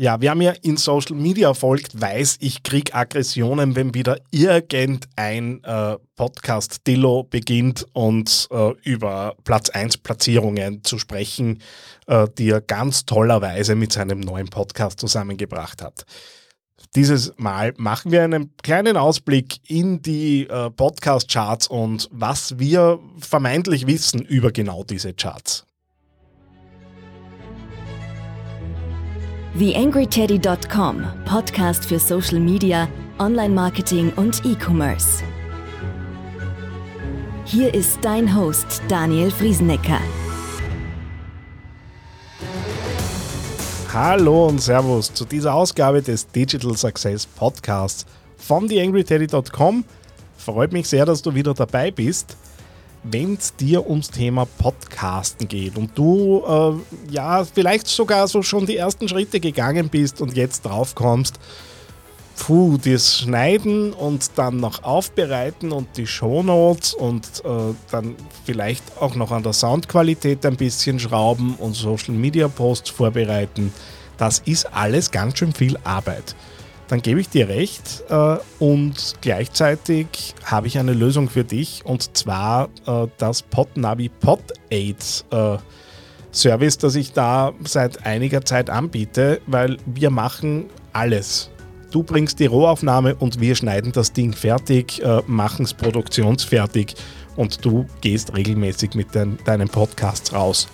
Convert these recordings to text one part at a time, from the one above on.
Ja, wer mir in Social Media folgt, weiß, ich kriege Aggressionen, wenn wieder irgendein äh, Podcast-Dillo beginnt und äh, über Platz 1 Platzierungen zu sprechen, äh, die er ganz tollerweise mit seinem neuen Podcast zusammengebracht hat. Dieses Mal machen wir einen kleinen Ausblick in die äh, Podcast-Charts und was wir vermeintlich wissen über genau diese Charts. TheAngryTeddy.com, Podcast für Social Media, Online-Marketing und E-Commerce. Hier ist dein Host Daniel Friesenecker. Hallo und Servus zu dieser Ausgabe des Digital Success Podcasts von TheAngryTeddy.com. Freut mich sehr, dass du wieder dabei bist wenn es dir ums Thema Podcasten geht und du äh, ja vielleicht sogar so schon die ersten Schritte gegangen bist und jetzt drauf kommst, puh, das Schneiden und dann noch aufbereiten und die Shownotes und äh, dann vielleicht auch noch an der Soundqualität ein bisschen schrauben und Social Media Posts vorbereiten, das ist alles ganz schön viel Arbeit dann gebe ich dir recht äh, und gleichzeitig habe ich eine Lösung für dich und zwar äh, das Podnavi PodAid äh, Service, das ich da seit einiger Zeit anbiete, weil wir machen alles. Du bringst die Rohaufnahme und wir schneiden das Ding fertig, äh, machen es produktionsfertig und du gehst regelmäßig mit den, deinen Podcasts raus.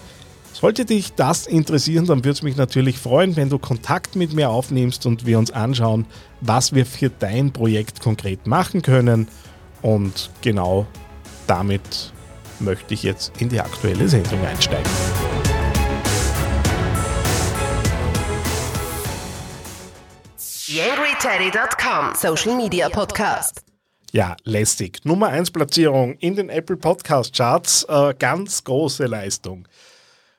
Sollte dich das interessieren, dann würde es mich natürlich freuen, wenn du Kontakt mit mir aufnimmst und wir uns anschauen, was wir für dein Projekt konkret machen können. Und genau damit möchte ich jetzt in die aktuelle Sendung einsteigen. YangryTeddy.com Social Media Podcast. Ja, lästig. Nummer 1 Platzierung in den Apple Podcast Charts. Äh, ganz große Leistung.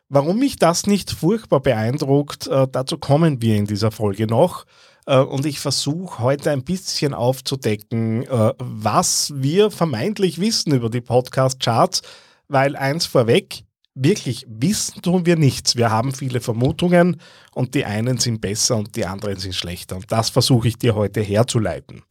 Warum mich das nicht furchtbar beeindruckt, äh, dazu kommen wir in dieser Folge noch. Äh, und ich versuche heute ein bisschen aufzudecken, äh, was wir vermeintlich wissen über die Podcast-Charts, weil eins vorweg, wirklich wissen tun wir nichts. Wir haben viele Vermutungen und die einen sind besser und die anderen sind schlechter. Und das versuche ich dir heute herzuleiten.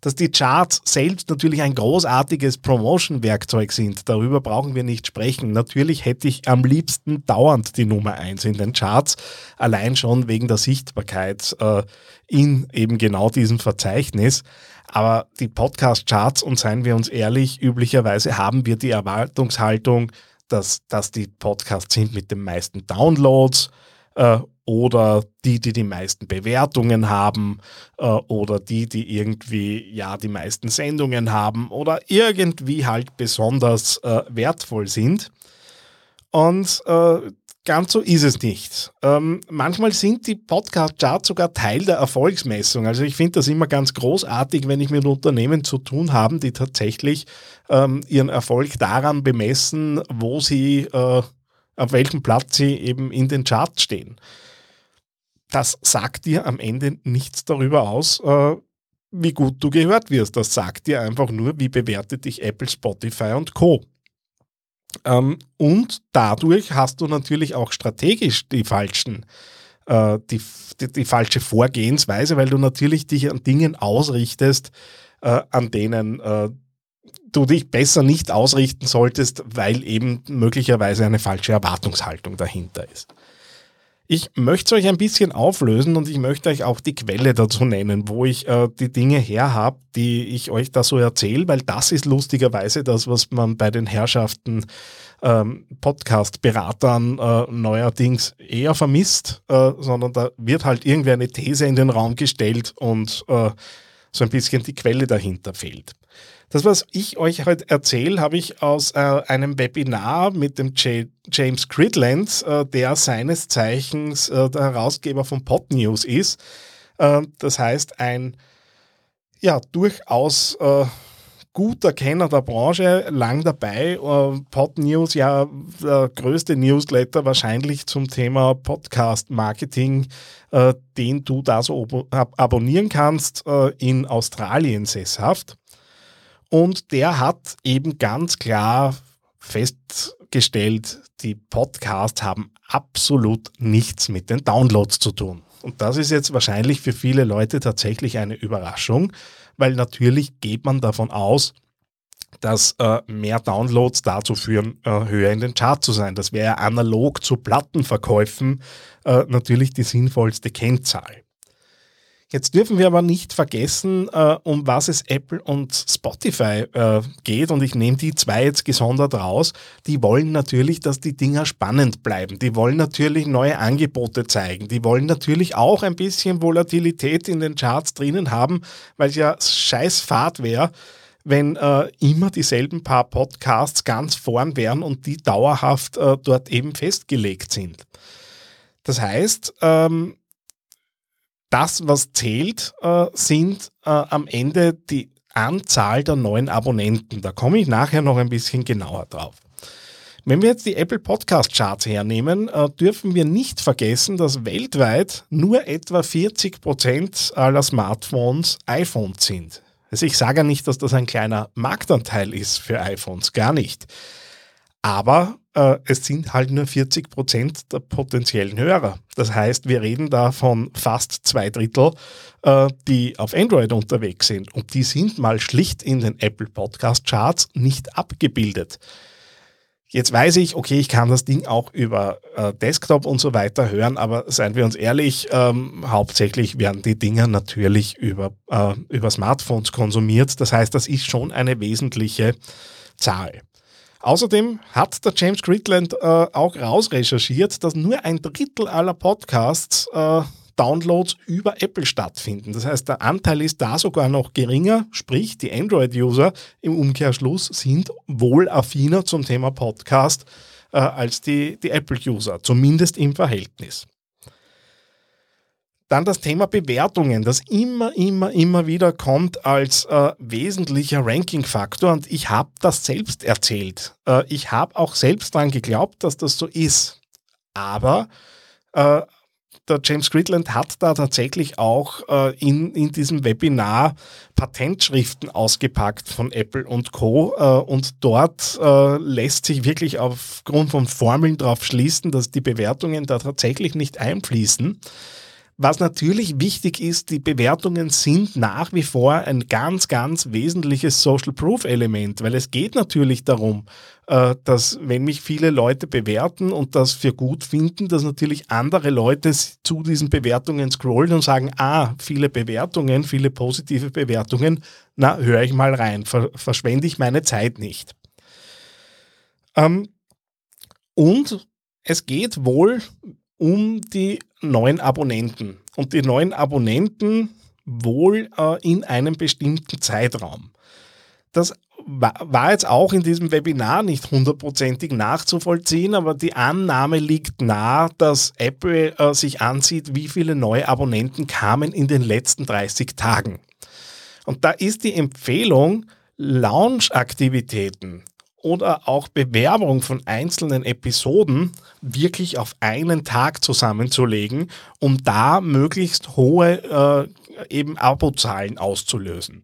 Dass die Charts selbst natürlich ein großartiges Promotion-Werkzeug sind, darüber brauchen wir nicht sprechen. Natürlich hätte ich am liebsten dauernd die Nummer 1 in den Charts, allein schon wegen der Sichtbarkeit äh, in eben genau diesem Verzeichnis. Aber die Podcast-Charts, und seien wir uns ehrlich, üblicherweise haben wir die Erwartungshaltung, dass das die Podcasts sind mit den meisten Downloads äh, oder die, die die meisten Bewertungen haben äh, oder die, die irgendwie ja die meisten Sendungen haben oder irgendwie halt besonders äh, wertvoll sind. Und äh, ganz so ist es nicht. Ähm, manchmal sind die Podcast-Charts sogar Teil der Erfolgsmessung. Also ich finde das immer ganz großartig, wenn ich mit Unternehmen zu tun habe, die tatsächlich ähm, ihren Erfolg daran bemessen, wo sie, äh, auf welchem Platz sie eben in den Charts stehen das sagt dir am Ende nichts darüber aus, äh, wie gut du gehört wirst. Das sagt dir einfach nur, wie bewertet dich Apple, Spotify und Co. Ähm, und dadurch hast du natürlich auch strategisch die falschen, äh, die, die, die, falsche Vorgehensweise, weil du natürlich dich an Dingen ausrichtest, äh, an denen äh, du dich besser nicht ausrichten solltest, weil eben möglicherweise eine falsche Erwartungshaltung dahinter ist. Ich möchte es euch ein bisschen auflösen und ich möchte euch auch die Quelle dazu nennen, wo ich äh, die Dinge her habe, die ich euch da so erzähle, weil das ist lustigerweise das, was man bei den Herrschaften ähm, Podcast-Beratern äh, neuerdings eher vermisst, äh, sondern da wird halt irgendwie eine These in den Raum gestellt und äh, so ein bisschen die Quelle dahinter fehlt. Das, was ich euch heute erzähle, habe ich aus äh, einem Webinar mit dem J James Cridland, äh, der seines Zeichens äh, der Herausgeber von Pod News ist. Äh, das heißt, ein ja, durchaus äh, guter Kenner der Branche, lang dabei. Äh, Pod News, ja, der größte Newsletter wahrscheinlich zum Thema Podcast-Marketing, den du da so ab abonnieren kannst, in Australien sesshaft. Und der hat eben ganz klar festgestellt, die Podcasts haben absolut nichts mit den Downloads zu tun. Und das ist jetzt wahrscheinlich für viele Leute tatsächlich eine Überraschung, weil natürlich geht man davon aus, dass äh, mehr Downloads dazu führen, äh, höher in den Chart zu sein. Das wäre ja analog zu Plattenverkäufen äh, natürlich die sinnvollste Kennzahl. Jetzt dürfen wir aber nicht vergessen, äh, um was es Apple und Spotify äh, geht. Und ich nehme die zwei jetzt gesondert raus. Die wollen natürlich, dass die Dinger spannend bleiben. Die wollen natürlich neue Angebote zeigen. Die wollen natürlich auch ein bisschen Volatilität in den Charts drinnen haben, weil es ja scheiß Fahrt wäre, wenn äh, immer dieselben paar Podcasts ganz vorn wären und die dauerhaft äh, dort eben festgelegt sind. Das heißt, ähm, das, was zählt, äh, sind äh, am Ende die Anzahl der neuen Abonnenten. Da komme ich nachher noch ein bisschen genauer drauf. Wenn wir jetzt die Apple Podcast Charts hernehmen, äh, dürfen wir nicht vergessen, dass weltweit nur etwa 40 Prozent aller Smartphones iPhones sind. Also ich sage ja nicht, dass das ein kleiner Marktanteil ist für iPhones, gar nicht. Aber äh, es sind halt nur 40 Prozent der potenziellen Hörer. Das heißt, wir reden da von fast zwei Drittel, äh, die auf Android unterwegs sind. Und die sind mal schlicht in den Apple Podcast Charts nicht abgebildet. Jetzt weiß ich, okay, ich kann das Ding auch über äh, Desktop und so weiter hören, aber seien wir uns ehrlich, ähm, hauptsächlich werden die Dinger natürlich über, über Smartphones konsumiert. Das heißt, das ist schon eine wesentliche Zahl. Außerdem hat der James Gridland äh, auch rausrecherchiert, dass nur ein Drittel aller Podcasts äh, Downloads über Apple stattfinden. Das heißt, der Anteil ist da sogar noch geringer, sprich die Android-User im Umkehrschluss sind wohl affiner zum Thema Podcast äh, als die, die Apple-User, zumindest im Verhältnis. Dann das Thema Bewertungen, das immer, immer, immer wieder kommt als äh, wesentlicher Ranking-Faktor. Und ich habe das selbst erzählt. Äh, ich habe auch selbst daran geglaubt, dass das so ist. Aber äh, der James Gridland hat da tatsächlich auch äh, in, in diesem Webinar Patentschriften ausgepackt von Apple und Co. Äh, und dort äh, lässt sich wirklich aufgrund von Formeln darauf schließen, dass die Bewertungen da tatsächlich nicht einfließen. Was natürlich wichtig ist, die Bewertungen sind nach wie vor ein ganz, ganz wesentliches Social Proof Element, weil es geht natürlich darum, äh, dass wenn mich viele Leute bewerten und das für gut finden, dass natürlich andere Leute zu diesen Bewertungen scrollen und sagen, ah, viele Bewertungen, viele positive Bewertungen, na, höre ich mal rein, verschwende ich meine Zeit nicht. Ähm, und es geht wohl um die neuen Abonnenten. Und die neuen Abonnenten wohl äh, in einem bestimmten Zeitraum. Das war jetzt auch in diesem Webinar nicht hundertprozentig nachzuvollziehen, aber die Annahme liegt nahe, dass Apple äh, sich ansieht, wie viele neue Abonnenten kamen in den letzten 30 Tagen. Und da ist die Empfehlung, Launch-Aktivitäten oder auch Bewerbung von einzelnen Episoden wirklich auf einen Tag zusammenzulegen, um da möglichst hohe äh, eben Abozahlen auszulösen.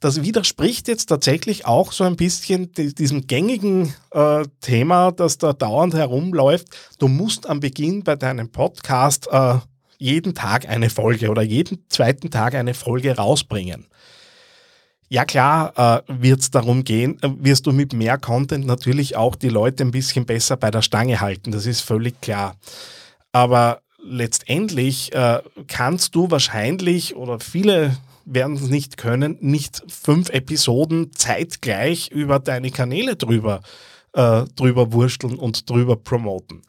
Das widerspricht jetzt tatsächlich auch so ein bisschen diesem gängigen äh, Thema, das da dauernd herumläuft. Du musst am Beginn bei deinem Podcast äh, jeden Tag eine Folge oder jeden zweiten Tag eine Folge rausbringen. Ja klar, äh, wird es darum gehen, äh, wirst du mit mehr Content natürlich auch die Leute ein bisschen besser bei der Stange halten, das ist völlig klar. Aber letztendlich äh, kannst du wahrscheinlich oder viele werden es nicht können, nicht fünf Episoden zeitgleich über deine Kanäle drüber, äh, drüber wursteln und drüber promoten.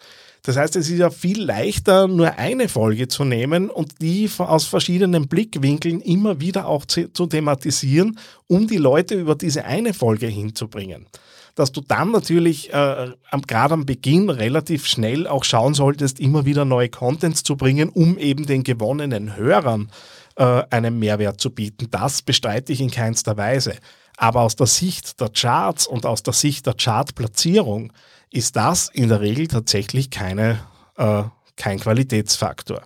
Das heißt, es ist ja viel leichter, nur eine Folge zu nehmen und die aus verschiedenen Blickwinkeln immer wieder auch zu, thematisieren, um die Leute über diese eine Folge hinzubringen dass du dann natürlich äh, gerade am Beginn relativ schnell auch schauen solltest, immer wieder neue Contents zu bringen, um eben den gewonnenen Hörern äh, einen Mehrwert zu bieten. Das bestreite ich in keinster Weise. Aber aus der Sicht der Charts und aus der Sicht der Chartplatzierung ist das in der Regel tatsächlich keine, äh, kein Qualitätsfaktor.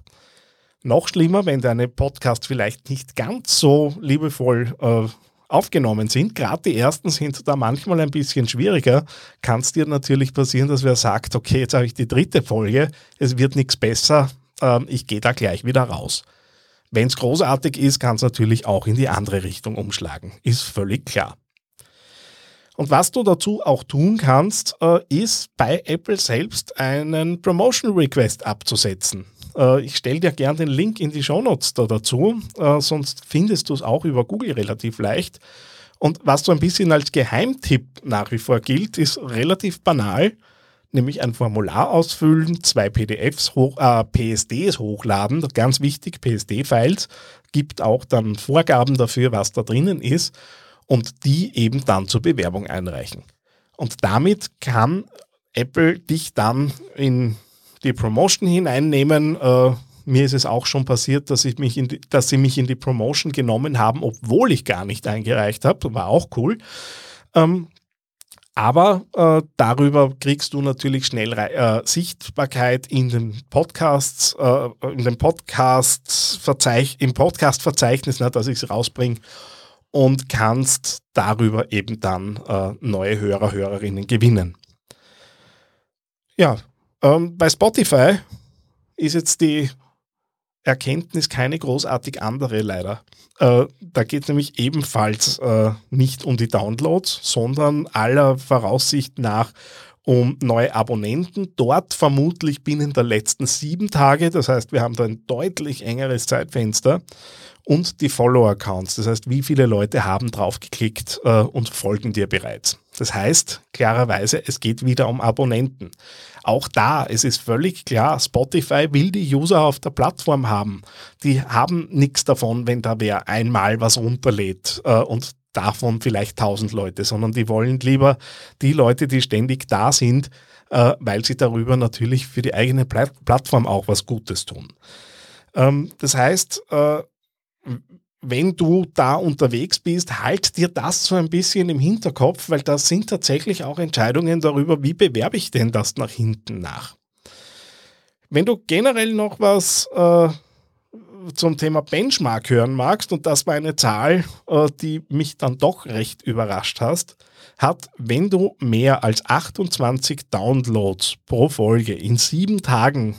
Noch schlimmer, wenn deine Podcasts vielleicht nicht ganz so liebevoll äh, aufgenommen sind. Gerade die ersten sind da manchmal ein bisschen schwieriger. Kann es dir natürlich passieren, dass wer sagt, okay, jetzt habe ich die dritte Folge, es wird nichts besser, Ähm, ich gehe da gleich wieder raus. Wenn es großartig ist, kann es natürlich auch in die andere Richtung umschlagen. Ist völlig klar. Und was du dazu auch tun kannst, äh, ist bei Apple selbst einen Promotion Request abzusetzen. Äh, ich stelle dir gerne den Link in die Show Notes da dazu, äh, sonst findest du es auch über Google relativ leicht. Und was so ein bisschen als Geheimtipp nach wie vor gilt, ist relativ banal, nämlich ein Formular ausfüllen, zwei PDFs, hoch, äh, PSDs hochladen, ganz wichtig, PSD-Files, gibt auch dann Vorgaben dafür, was da drinnen ist und die eben dann zur Bewerbung einreichen. Und damit kann Apple dich dann in die Promotion hineinnehmen. Äh, mir ist es auch schon passiert, dass, ich mich die, dass sie mich in die Promotion genommen haben, obwohl ich gar nicht eingereicht habe. War auch cool. Ähm, aber äh, darüber kriegst du natürlich schnell äh, Sichtbarkeit in den Podcasts, äh, in dem Podcast im Podcast-Verzeichnis, ne, dass ich es rausbringe und kannst darüber eben dann äh, neue Hörer, Hörerinnen gewinnen. Ja, ähm, bei Spotify ist jetzt die Erkenntnis keine großartig andere leider. Äh, da geht es nämlich ebenfalls äh, nicht um die Downloads, sondern aller Voraussicht nach um neue Abonnenten. Dort vermutlich binnen der letzten sieben Tage. Das heißt, wir haben da ein deutlich engeres Zeitfenster und die Follower-Accounts. Das heißt, wie viele Leute haben draufgeklickt äh, und folgen dir bereits. Das heißt, klarerweise, es geht wieder um Abonnenten. Auch da, es ist völlig klar, Spotify will die User auf der Plattform haben. Die haben nichts davon, wenn da wer einmal was runterlädt äh, und davon vielleicht tausend Leute, sondern die wollen lieber die Leute, die ständig da sind, äh, weil sie darüber natürlich für die eigene Plattform auch was Gutes tun. Ähm, das heißt, äh, wenn du da unterwegs bist, halt dir das so ein bisschen im Hinterkopf, weil das sind tatsächlich auch Entscheidungen darüber, wie bewerbe ich denn das nach hinten nach. Wenn du generell noch was äh, zum Thema Benchmark hören magst, und das war eine Zahl, äh, die mich dann doch recht überrascht hast, hat, wenn du mehr als 28 Downloads pro Folge in sieben Tagen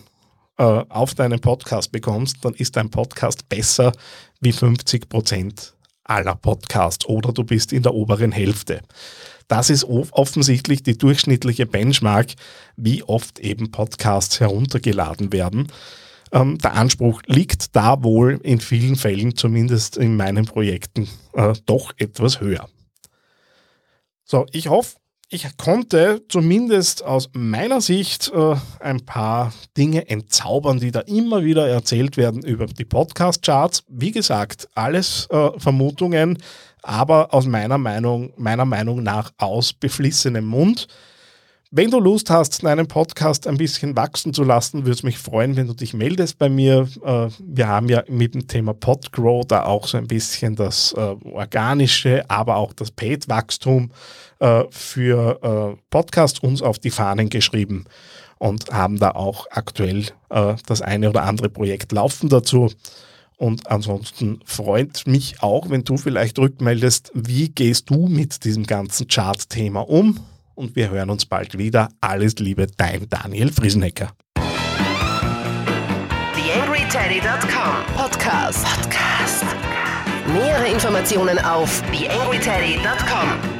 äh, auf deinen Podcast bekommst, dann ist dein Podcast besser wie 50 Prozent aller Podcasts oder du bist in der oberen Hälfte. Das ist offensichtlich die durchschnittliche Benchmark, wie oft eben Podcasts heruntergeladen werden. Ähm, der Anspruch liegt da wohl in vielen Fällen, zumindest in meinen Projekten, äh, doch etwas höher. So, ich hoffe, ich konnte zumindest aus meiner Sicht äh, ein paar Dinge entzaubern, die da immer wieder erzählt werden über die Podcast-Charts. Wie gesagt, alles äh, Vermutungen, aber aus meiner Meinung, meiner Meinung nach aus beflissenem Mund. Wenn du Lust hast, deinen Podcast ein bisschen wachsen zu lassen, würde es mich freuen, wenn du dich meldest bei mir. Äh, wir haben ja mit dem Thema Podgrow da auch so ein bisschen das äh, organische, aber auch das Paid-Wachstum äh, für Podcast uns auf die Fahnen geschrieben und haben da auch aktuell das eine oder andere Projekt laufen dazu. Und ansonsten freut mich auch, wenn du vielleicht rückmeldest, wie gehst du mit diesem ganzen Chart-Thema um? und wir hören uns bald wieder. Alles Liebe, dein Daniel Friesenecker. TheAngryTeddy.com Podcast. Podcast. Nähere Informationen auf TheAngryTeddy.com